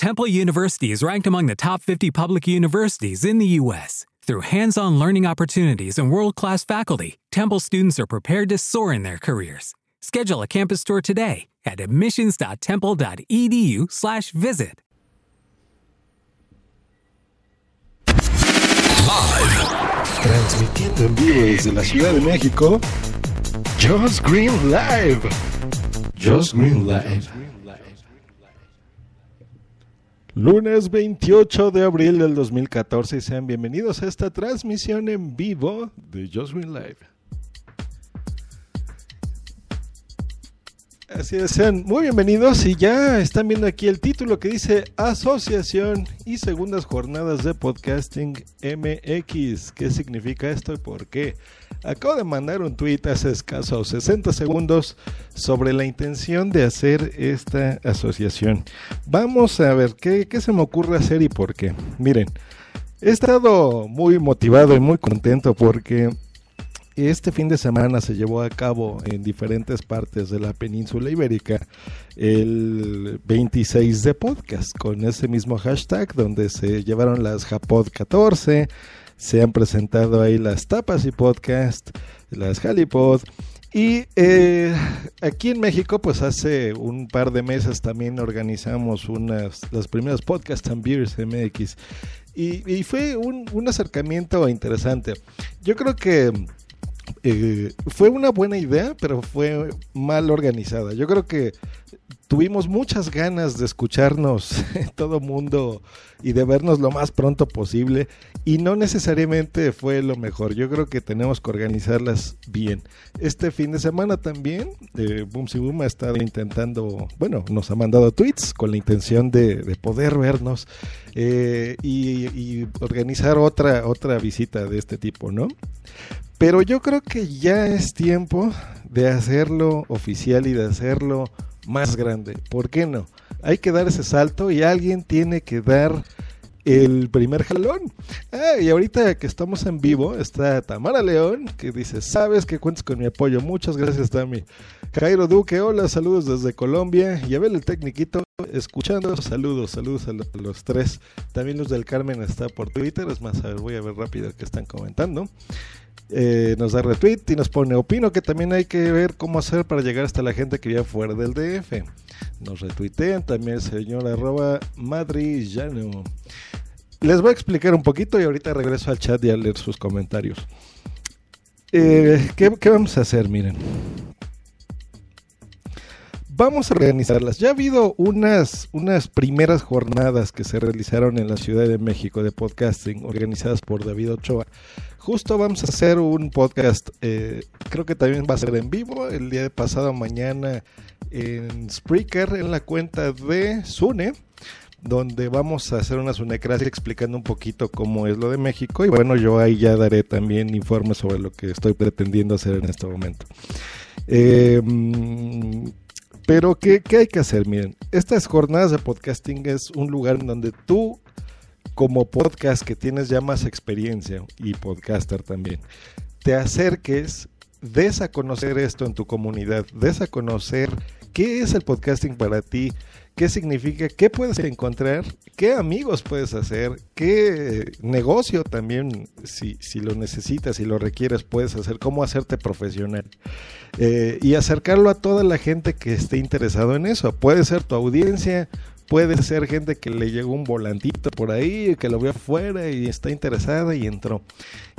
Temple University is ranked among the top 50 public universities in the U.S. Through hands on learning opportunities and world class faculty, Temple students are prepared to soar in their careers. Schedule a campus tour today at admissions.temple.edu/slash visit. Transmitiendo en vivo desde la Ciudad de México, Just Green Live. Just Green Live. Lunes 28 de abril del 2014 y sean bienvenidos a esta transmisión en vivo de Just Live. Así es, sean muy bienvenidos y ya están viendo aquí el título que dice Asociación y Segundas Jornadas de Podcasting MX. ¿Qué significa esto y por qué? Acabo de mandar un tweet hace escasos 60 segundos sobre la intención de hacer esta asociación. Vamos a ver qué, qué se me ocurre hacer y por qué. Miren, he estado muy motivado y muy contento porque este fin de semana se llevó a cabo en diferentes partes de la península ibérica el 26 de podcast con ese mismo hashtag donde se llevaron las Japod 14, se han presentado ahí las tapas y podcast, las Halipod. Y eh, aquí en México, pues hace un par de meses también organizamos unas, las primeras Podcast and Beers MX. Y, y fue un, acercamiento interesante. Yo creo que eh, fue una buena idea, pero fue mal organizada. Yo creo que tuvimos muchas ganas de escucharnos todo mundo y de vernos lo más pronto posible y no necesariamente fue lo mejor. Yo creo que tenemos que organizarlas bien. Este fin de semana también, eh, Boom Si Boom ha estado intentando, bueno, nos ha mandado tweets con la intención de, de poder vernos eh, y, y organizar otra, otra visita de este tipo, ¿no? Pero yo creo que ya es tiempo de hacerlo oficial y de hacerlo más grande. ¿Por qué no? Hay que dar ese salto y alguien tiene que dar el primer jalón. Ah, y ahorita que estamos en vivo está Tamara León que dice, sabes que cuentas con mi apoyo. Muchas gracias, Tami. Jairo Duque, hola, saludos desde Colombia. Y Abel el Tecniquito, escuchando, saludos, saludos a los, tres. También Luz del Carmen está por Twitter, es más, a ver, voy a ver rápido qué están comentando. Eh, nos da retweet y nos pone, opino que también hay que ver cómo hacer para llegar hasta la gente que vive fuera del DF. Nos retuitean también el señor arroba madrillano. Les voy a explicar un poquito y ahorita regreso al chat y a leer sus comentarios. Eh, ¿qué, ¿Qué vamos a hacer? Miren vamos a organizarlas. Ya ha habido unas, unas primeras jornadas que se realizaron en la Ciudad de México de podcasting, organizadas por David Ochoa. Justo vamos a hacer un podcast, eh, creo que también va a ser en vivo, el día de pasado mañana en Spreaker, en la cuenta de Sune donde vamos a hacer una sunecracia explicando un poquito cómo es lo de México y bueno, yo ahí ya daré también informes sobre lo que estoy pretendiendo hacer en este momento. Eh, pero, ¿qué, ¿qué, hay que hacer? Miren, estas jornadas de podcasting es un lugar en donde tú, como podcast que tienes ya más experiencia y podcaster también, te acerques, des a conocer esto en tu comunidad, des a conocer qué es el podcasting para ti, qué significa, qué puedes encontrar, qué amigos puedes hacer, qué negocio también, si, si lo necesitas, si lo requieres, puedes hacer, cómo hacerte profesional. Eh, y acercarlo a toda la gente que esté interesado en eso. Puede ser tu audiencia, puede ser gente que le llegó un volantito por ahí, que lo vio afuera y está interesada y entró.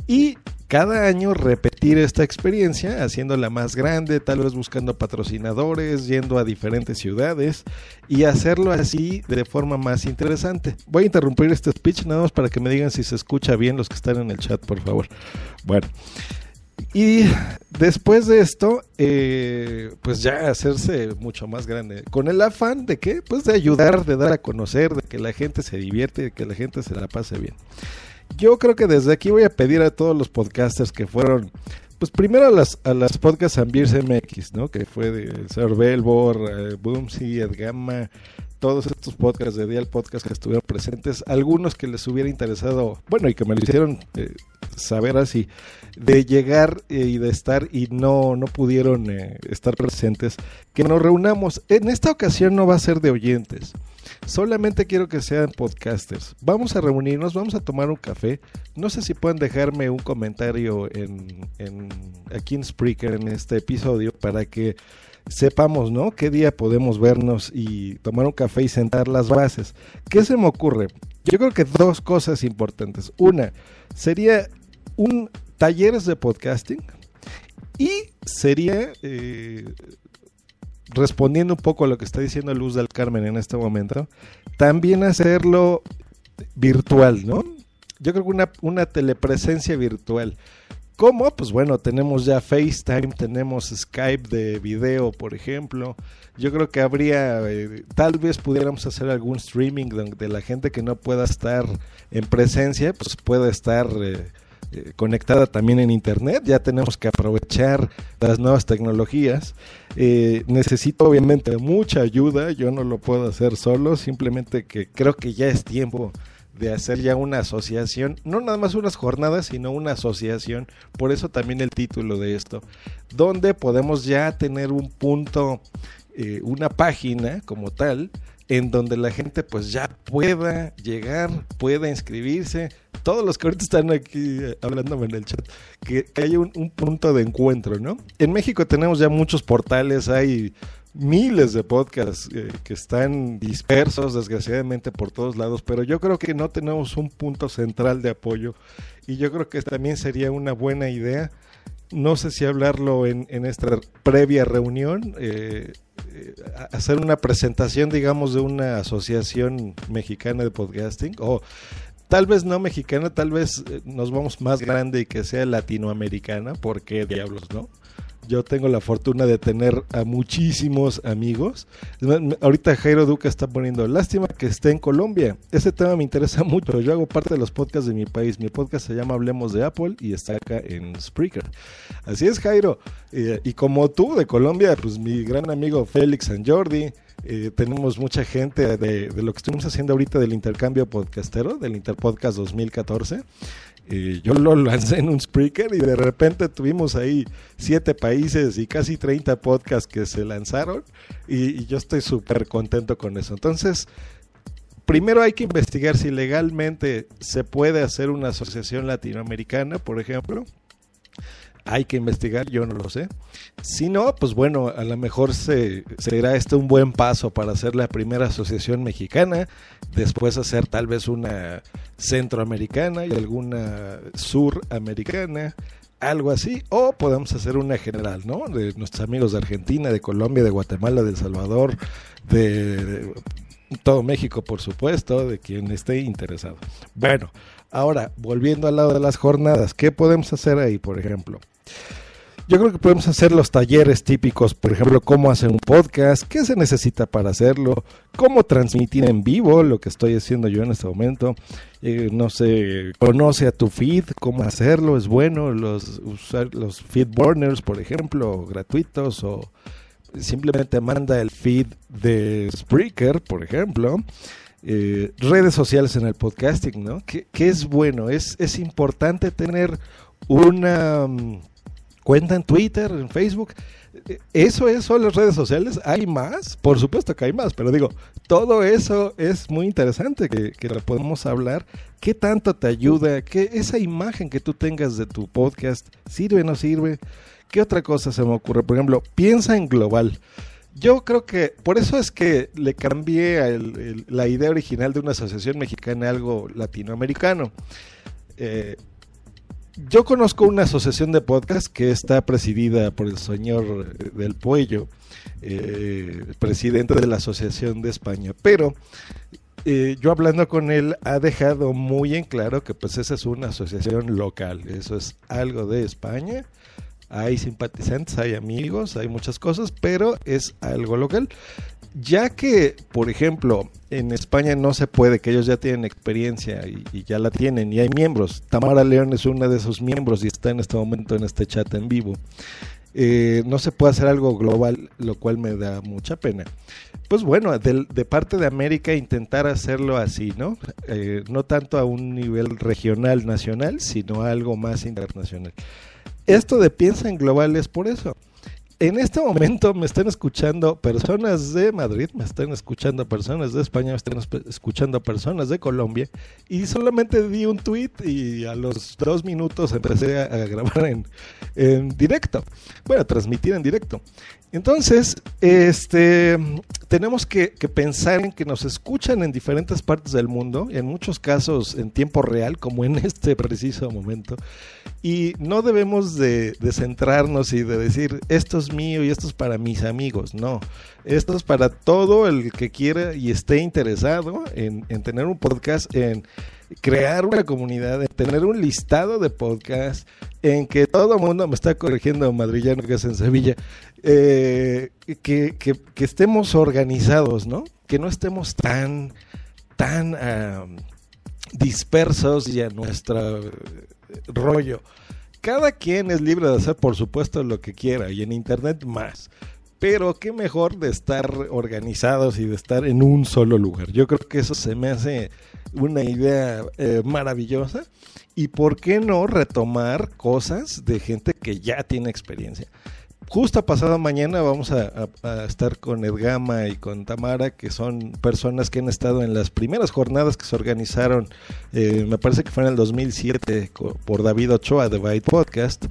Y cada año repetir esta experiencia, haciéndola más grande, tal vez buscando patrocinadores, yendo a diferentes ciudades y hacerlo así de forma más interesante. Voy a interrumpir este speech nada más para que me digan si se escucha bien los que están en el chat, por favor. Bueno. Y después de esto, eh, pues ya hacerse mucho más grande. Con el afán de qué? Pues de ayudar, de dar a conocer, de que la gente se divierte, de que la gente se la pase bien yo creo que desde aquí voy a pedir a todos los podcasters que fueron, pues primero a las, a las podcasts Ambiers MX, ¿no? Que fue de Sir Belbor, eh, Edgama, todos estos podcasts de Dial Podcast que estuvieron presentes, algunos que les hubiera interesado, bueno, y que me lo hicieron eh, saber así, de llegar eh, y de estar y no, no pudieron estar presentes, que nos reunamos. En esta ocasión no va a ser de oyentes Solamente quiero que sean podcasters. Vamos a reunirnos, vamos a tomar un café. No sé si pueden dejarme un comentario en, en, aquí en en este episodio para que sepamos, ¿no? ¿Qué día podemos vernos y tomar un café y sentar las bases? ¿Qué se me ocurre? Yo creo que dos cosas importantes. Una, sería un talleres de podcasting y sería eh, respondiendo un poco a lo que está diciendo Luz del Carmen en este momento, también hacerlo virtual, ¿no? Yo creo que una, una telepresencia virtual. ¿Cómo? Pues bueno, tenemos ya FaceTime, tenemos Skype de video, por ejemplo. Yo creo que habría, eh, tal vez pudiéramos hacer algún streaming donde la gente que no pueda estar en presencia, pues pueda estar eh, eh, conectada también en Internet. Ya tenemos que aprovechar las nuevas tecnologías. necesito obviamente mucha ayuda, yo no lo puedo hacer solo, simplemente que creo que ya es tiempo de hacer ya una asociación, no nada más unas jornadas, sino una asociación, por eso también el título de esto, donde podemos ya tener un punto, eh, una página como tal, en donde la gente pues ya pueda llegar, pueda inscribirse, todos los que ahorita están aquí eh, hablándome en el chat, que, haya un, un punto de encuentro, ¿no? En México tenemos ya muchos portales, hay miles de podcasts eh, que están dispersos desgraciadamente por todos lados, pero yo creo que no tenemos un punto central de apoyo y yo creo que también sería una buena idea, no sé si hablarlo en, en esta previa reunión, eh, eh, hacer una presentación digamos de una asociación mexicana de podcasting o tal vez no mexicana, tal vez nos vamos más grande y que sea latinoamericana, porque diablos, ¿no? Yo tengo la fortuna de tener a muchísimos amigos. Ahorita Jairo Duca está poniendo lástima que esté en Colombia. Ese tema me interesa mucho. Yo hago parte de los podcasts de mi país. Mi podcast se llama Hablemos de Apple y está acá en Spreaker. Así es, Jairo. Eh, y como tú de Colombia, pues mi gran amigo Félix San Jordi. Eh, tenemos mucha gente de, de, lo que estamos haciendo ahorita del intercambio podcastero, del Interpodcast 2014 yo lo lancé en un Spreaker y de repente tuvimos ahí siete países y casi 30 podcasts que se lanzaron y, y yo estoy súper contento con eso. Entonces, primero hay que investigar si legalmente se puede hacer una asociación latinoamericana, por ejemplo hay que investigar, yo no lo sé. Si no, pues bueno, a lo mejor se, será este un buen paso para hacer la primera asociación mexicana, después hacer tal vez una centroamericana y alguna suramericana, algo así, o podemos hacer una general, ¿no? De nuestros amigos de Argentina, de Colombia, de Guatemala, de El Salvador, de, todo México, por supuesto, de quien esté interesado. Bueno, ahora, volviendo al lado de las jornadas, ¿qué podemos hacer ahí, por ejemplo? Yo creo que podemos hacer los talleres típicos, por ejemplo, cómo hacer un podcast, qué se necesita para hacerlo, cómo transmitir en vivo, lo que estoy haciendo yo en este momento. Eh, no sé, conoce a tu feed, cómo hacerlo, es bueno, los, usar los feed burners, por ejemplo, gratuitos o simplemente manda el feed de Spreaker, por ejemplo. Eh, redes sociales en el podcasting, ¿no? Que, es bueno, es, es importante tener una mm, cuenta en Twitter, en Facebook. Eso es, son las redes sociales. ¿Hay más? Por supuesto que hay más, pero digo, todo eso es muy interesante que, que podemos hablar. ¿Qué tanto te ayuda? ¿Qué, esa imagen que tú tengas de tu podcast sirve o no sirve? ¿Qué otra cosa se me ocurre? Por ejemplo, piensa en global. Yo creo que por eso es que le cambié la idea original de una asociación mexicana a algo latinoamericano. Eh, yo conozco una asociación de podcast que está presidida por el señor del Puello, eh, presidente de la Asociación de España, pero eh, yo hablando con él ha dejado muy en claro que pues esa es una asociación local, eso es algo de España, hay simpatizantes, hay amigos, hay muchas cosas, pero es algo local ya que, por ejemplo, en España no se puede, que ellos ya tienen experiencia y, ya la tienen, y hay miembros. Tamara León es una de esos miembros y está en este momento en este chat en vivo. Eh, no se puede hacer algo global, lo cual me da mucha pena. Pues bueno, de, parte de América intentar hacerlo así, ¿no? Eh, no tanto a un nivel regional, nacional, sino algo más internacional. Esto de piensa en global es por eso en este momento me están escuchando personas de Madrid, me están escuchando personas de España, me están escuchando personas de Colombia y solamente di un tweet y a los dos minutos empecé a, grabar en, en directo, bueno, a transmitir en directo. Entonces, este, tenemos que, pensar en que nos escuchan en diferentes partes del mundo, en muchos casos en tiempo real, como en este preciso momento, y no debemos de, centrarnos y de decir, esto es mío y esto es para mis amigos, no, esto es para todo el que quiera y esté interesado en, en tener un podcast, en crear una comunidad, en tener un listado de podcasts, en que todo el mundo me está corrigiendo madrillano que es en Sevilla, eh, que, estemos organizados, ¿no? Que no estemos tan, tan dispersos y a nuestro eh, rollo. Cada quien es libre de hacer, por supuesto, lo que quiera y en Internet más. Pero qué mejor de estar organizados y de estar en un solo lugar. Yo creo que eso se me hace una idea eh, maravillosa. Y por qué no retomar cosas de gente que ya tiene experiencia justo pasado mañana vamos a, estar con Edgama y con Tamara, que son personas que han estado en las primeras jornadas que se organizaron, eh, me parece que fue en el 2007, por David Ochoa de Byte Podcast,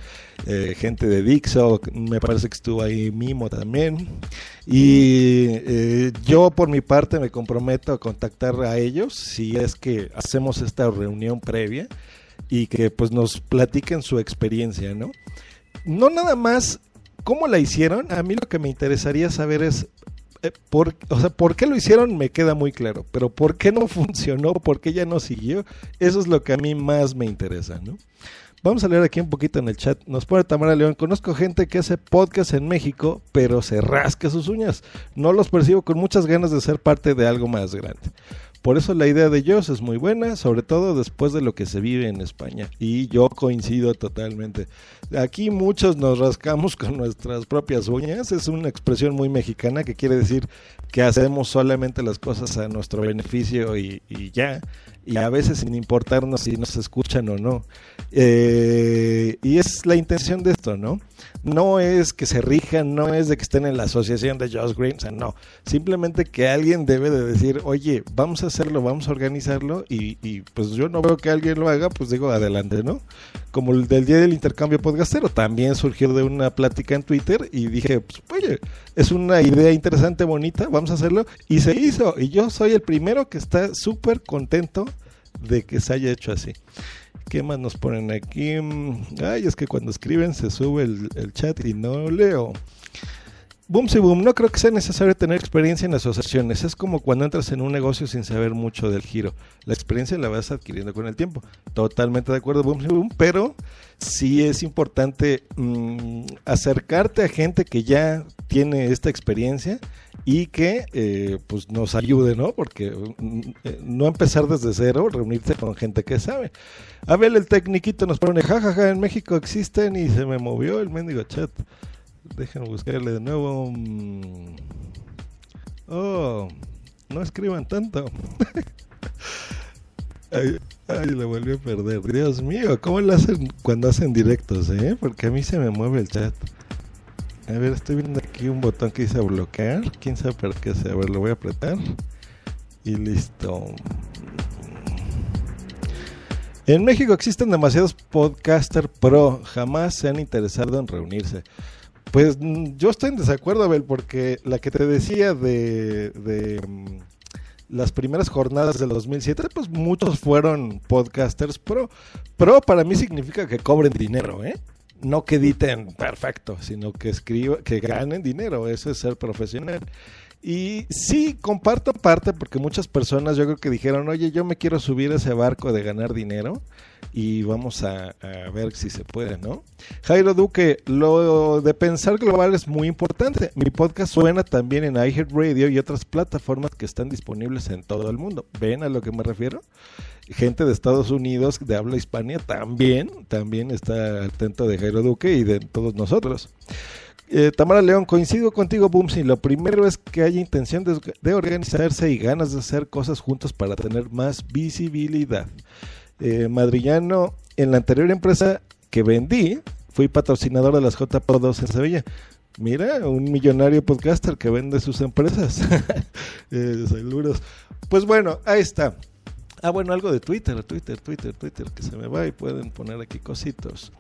eh, gente de Dixo, me parece que estuvo ahí Mimo también. Y eh, yo por mi parte me comprometo a contactar a ellos si es que hacemos esta reunión previa y que pues nos platiquen su experiencia, ¿no? No nada más ¿Cómo la hicieron? A mí lo que me interesaría saber es, eh, por, o sea, ¿por qué lo hicieron? Me queda muy claro, pero ¿por qué no funcionó? ¿Por qué ya no siguió? Eso es lo que a mí más me interesa, ¿no? Vamos a leer aquí un poquito en el chat. Nos pone Tamara León. Conozco gente que hace podcast en México, pero se rasca sus uñas. No los percibo con muchas ganas de ser parte de algo más grande. Por eso la idea de ellos es muy buena, sobre todo después de lo que se vive en España. Y yo coincido totalmente. Aquí muchos nos rascamos con nuestras propias uñas. Es una expresión muy mexicana que quiere decir que hacemos solamente las cosas a nuestro beneficio y, ya. Y a veces sin importarnos si nos escuchan o no. Eh, y es la intención de esto, ¿no? no es que se rijan, no es de que estén en la asociación de Josh Green, o sea, no. Simplemente que alguien debe de decir, oye, vamos a hacerlo, vamos a organizarlo y, y pues yo no veo que alguien lo haga, pues digo, adelante, ¿no? Como el del día del intercambio podcastero, también surgió de una plática en Twitter y dije, pues oye, es una idea interesante, bonita, vamos a hacerlo. Y se hizo, y yo soy el primero que está súper contento de que se haya hecho así. ¿Qué más nos ponen aquí? Ay, es que cuando escriben se sube el, chat y no leo. Boom, boom. No creo que sea necesario tener experiencia en asociaciones. Es como cuando entras en un negocio sin saber mucho del giro. La experiencia la vas adquiriendo con el tiempo. Totalmente de acuerdo, boom, boom. Pero sí es importante mm, acercarte a gente que ya tiene esta experiencia y que eh, pues nos ayude, ¿no? Porque mm, eh, no empezar desde cero, reunirse con gente que sabe. A ver, el tecniquito nos pone, jajaja, en México existen y se me movió el mendigo chat. Déjenme buscarle de nuevo. Mm. Oh, no escriban tanto. ay, ay, lo volví a perder. Dios mío, ¿cómo lo hacen cuando hacen directos, eh? Porque a mí se me mueve el chat. A ver, estoy viendo aquí un botón que dice bloquear. Quién sabe por qué sea. A ver, lo voy a apretar. Y listo. En México existen demasiados podcaster pro. Jamás se han interesado en reunirse. Pues mm, yo estoy en desacuerdo, Abel, porque la que te decía de, de mm, las primeras jornadas del 2007, pues muchos fueron podcasters pro. Pro para mí significa que cobren dinero, ¿eh? no que editen perfecto, sino que escriban, que ganen dinero, eso es ser profesional. Y sí, comparto parte porque muchas personas yo creo que dijeron, oye, yo me quiero subir a ese barco de ganar dinero y vamos a, ver si se puede, ¿no? Jairo Duque, lo de pensar global es muy importante. Mi podcast suena también en iHeartRadio y otras plataformas que están disponibles en todo el mundo. ¿Ven a lo que me refiero? gente de Estados Unidos de habla hispania también, también está atento de Jairo Duque y de todos nosotros. Eh, Tamara León, coincido contigo, Bumsy. Lo primero es que haya intención de, organizarse y ganas de hacer cosas juntos para tener más visibilidad. Eh, madrillano, en la anterior empresa que vendí, fui patrocinador de las JPO2 en Sevilla. Mira, un millonario podcaster que vende sus empresas. eh, saludos. Pues bueno, ahí está. Ah, bueno, algo de Twitter, Twitter, Twitter, Twitter, que se me va y pueden poner aquí cositos.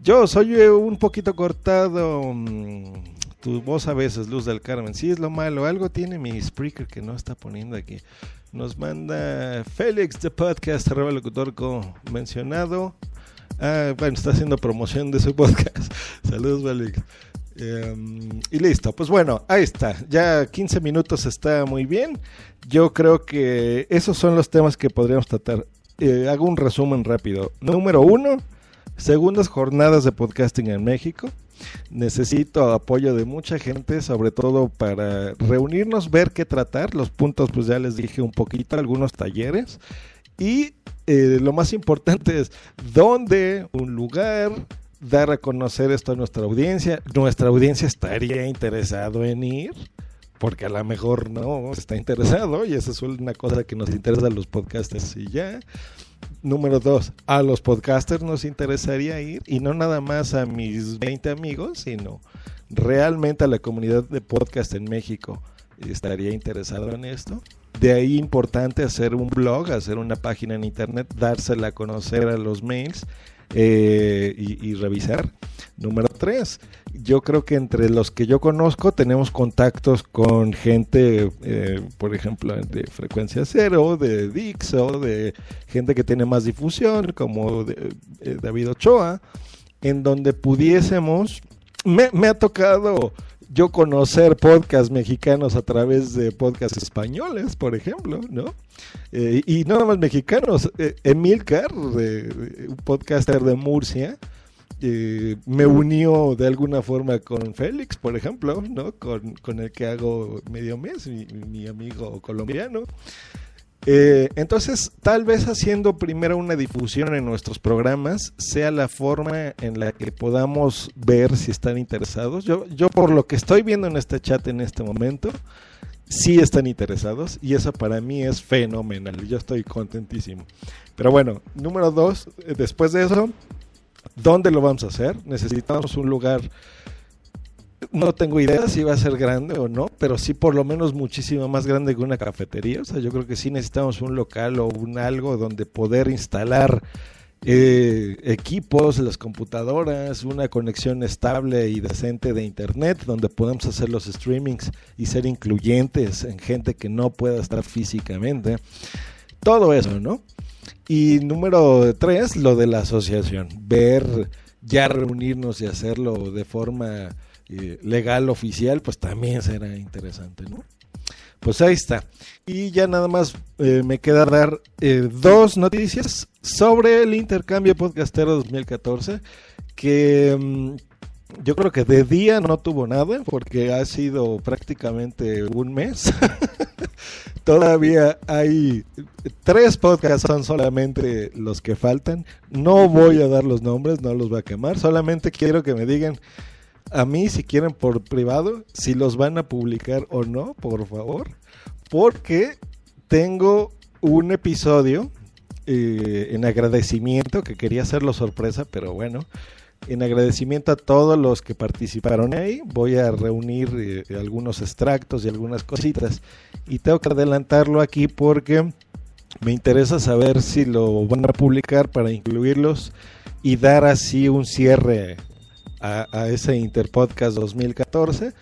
Yo soy eh, un poquito cortado. Mmm, tu voz a veces, Luz del Carmen. Sí, es lo malo. Algo tiene mi speaker que no está poniendo aquí. Nos manda Félix de Podcast, arroba locutor mencionado. Ah, bueno, está haciendo promoción de su podcast. Saludos, Félix. Um, y listo, pues bueno, ahí está. Ya 15 minutos está muy bien. Yo creo que esos son los temas que podríamos tratar. Eh, hago un resumen rápido. Número uno, segundas jornadas de podcasting en México. Necesito apoyo de mucha gente, sobre todo para reunirnos, ver qué tratar. Los puntos, pues ya les dije un poquito, algunos talleres. Y eh, lo más importante es dónde, un lugar, dar a conocer esto a nuestra audiencia. Nuestra audiencia estaría interesado en ir, porque a lo mejor no está interesado, y esa es una cosa que nos interesa a los podcasters y ya. Número dos, a los podcasters nos interesaría ir, y no nada más a mis 20 amigos, sino realmente a la comunidad de podcast en México estaría interesado en esto. De ahí importante hacer un blog, hacer una página en internet, dársela a conocer a los mails eh, y, revisar. Número tres, yo creo que entre los que yo conozco tenemos contactos con gente, eh, por ejemplo, de frecuencia cero, de Dixo, de gente que tiene más difusión, como eh, David Ochoa, en donde pudiésemos, me ha tocado yo conocer podcasts mexicanos a través de podcasts españoles, por ejemplo, ¿no? Eh, y no nada más mexicanos. Eh, Emilcar, un podcaster de Murcia, eh, me unió de alguna forma con Félix, por ejemplo, ¿no? Con, con el que hago medio mes, mi, mi amigo colombiano. Eh, entonces, tal vez haciendo primero una difusión en nuestros programas sea la forma en la que podamos ver si están interesados. Yo, yo por lo que estoy viendo en este chat en este momento, sí están interesados y eso para mí es fenomenal. Yo estoy contentísimo. Pero bueno, número dos, eh, después de eso, ¿dónde lo vamos a hacer? Necesitamos un lugar no tengo idea si va a ser grande o no, pero sí por lo menos muchísimo más grande que una cafetería. O sea, yo creo que sí necesitamos un local o un algo donde poder instalar eh, equipos, las computadoras, una conexión estable y decente de internet, donde podamos hacer los streamings y ser incluyentes en gente que no pueda estar físicamente. Todo eso, ¿no? Y número tres, lo de la asociación. Ver, ya reunirnos y hacerlo de forma eh, legal oficial, pues también será interesante, ¿no? Pues ahí está. Y ya nada más eh, me queda dar eh, dos noticias sobre el intercambio podcastero 2014, que mm, yo creo que de día no tuvo nada, porque ha sido prácticamente un mes. Todavía hay tres podcasts, son solamente los que faltan. No voy a dar los nombres, no los voy a quemar, solamente quiero que me digan a mí si quieren por privado, si los van a publicar o no, por favor, porque tengo un episodio eh, en agradecimiento, que quería hacerlo sorpresa, pero bueno, en agradecimiento a todos los que participaron ahí, voy a reunir eh, algunos extractos y algunas cositas. Y tengo que adelantarlo aquí porque me interesa saber si lo van a publicar para incluirlos y dar así un cierre a, ese Interpodcast 2014.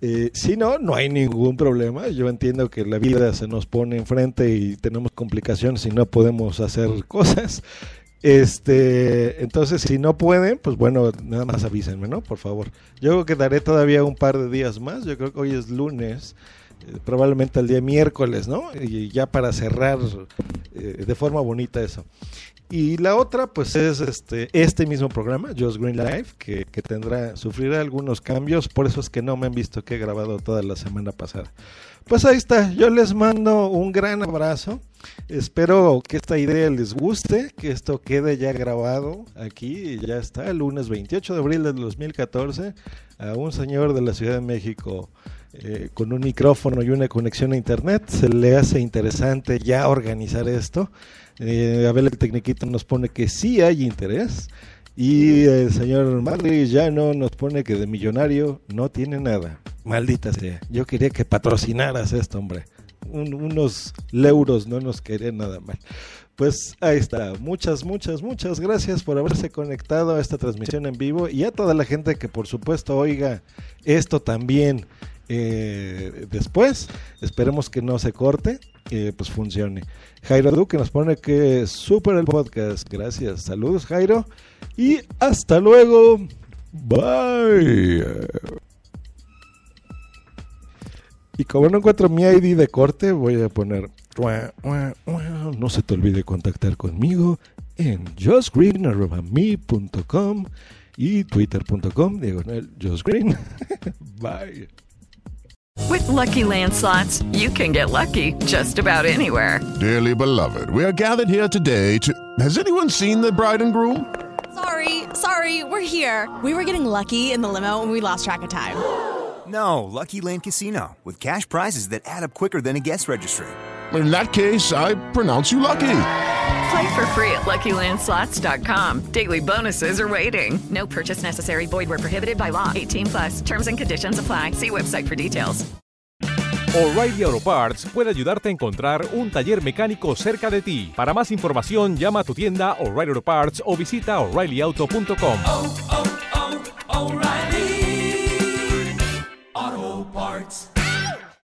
Eh, si no, no hay ningún problema. Yo entiendo que la vida se nos pone enfrente y tenemos complicaciones y no podemos hacer cosas. Este, entonces, si no pueden, pues bueno, nada más avísenme, ¿no? Por favor. Yo creo que daré todavía un par de días más. Yo creo que hoy es lunes, eh, probablemente el día miércoles, ¿no? Y ya para cerrar eh, de forma bonita eso. Y la otra, pues es este, este mismo programa, Just Green Life, que, que, tendrá, sufrirá algunos cambios, por eso es que no me han visto que he grabado toda la semana pasada. Pues ahí está, yo les mando un gran abrazo, espero que esta idea les guste, que esto quede ya grabado aquí, ya está, el lunes 28 de abril del 2014, a un señor de la Ciudad de México. Eh, con un micrófono y una conexión a internet, se le hace interesante ya organizar esto. Eh, a ver, el Tecniquito nos pone que sí hay interés. Y el señor Madrid ya no nos pone que de millonario no tiene nada. Maldita sea. Yo quería que patrocinaras esto, hombre. Unos euros no nos quería nada mal. Pues ahí está. Muchas, muchas, muchas gracias por haberse conectado a esta transmisión en vivo y a toda la gente que por supuesto oiga esto también eh, después. Esperemos que no se corte, y pues funcione. Jairo Duque nos pone que super el podcast. Gracias. Saludos, Jairo. Y hasta luego. Bye. Y como no encuentro mi ID de corte, voy a poner. No se te olvide contactar conmigo en justgreen.me.com y twitter.com diagonal justgreen. Bye. With lucky landslots, you can get lucky just about anywhere. Dearly beloved, we are gathered here today to. Has anyone seen the bride and groom? Sorry, sorry, we're here. We were getting lucky in the limo and we lost track of time. No, Lucky Land Casino, with cash prizes that add up quicker than a guest registry. In that case, I pronounce you lucky. Play for free at LuckyLandSlots.com. Daily bonuses are waiting. No purchase necessary. Void where prohibited by law. 18 plus. Terms and conditions apply. See website for details. O'Reilly Auto Parts puede ayudarte a encontrar un taller mecánico cerca de ti. Para más información, llama a tu tienda O'Reilly Auto Parts o visita O'ReillyAuto.com. Oh, oh, oh, O'Reilly Auto Parts.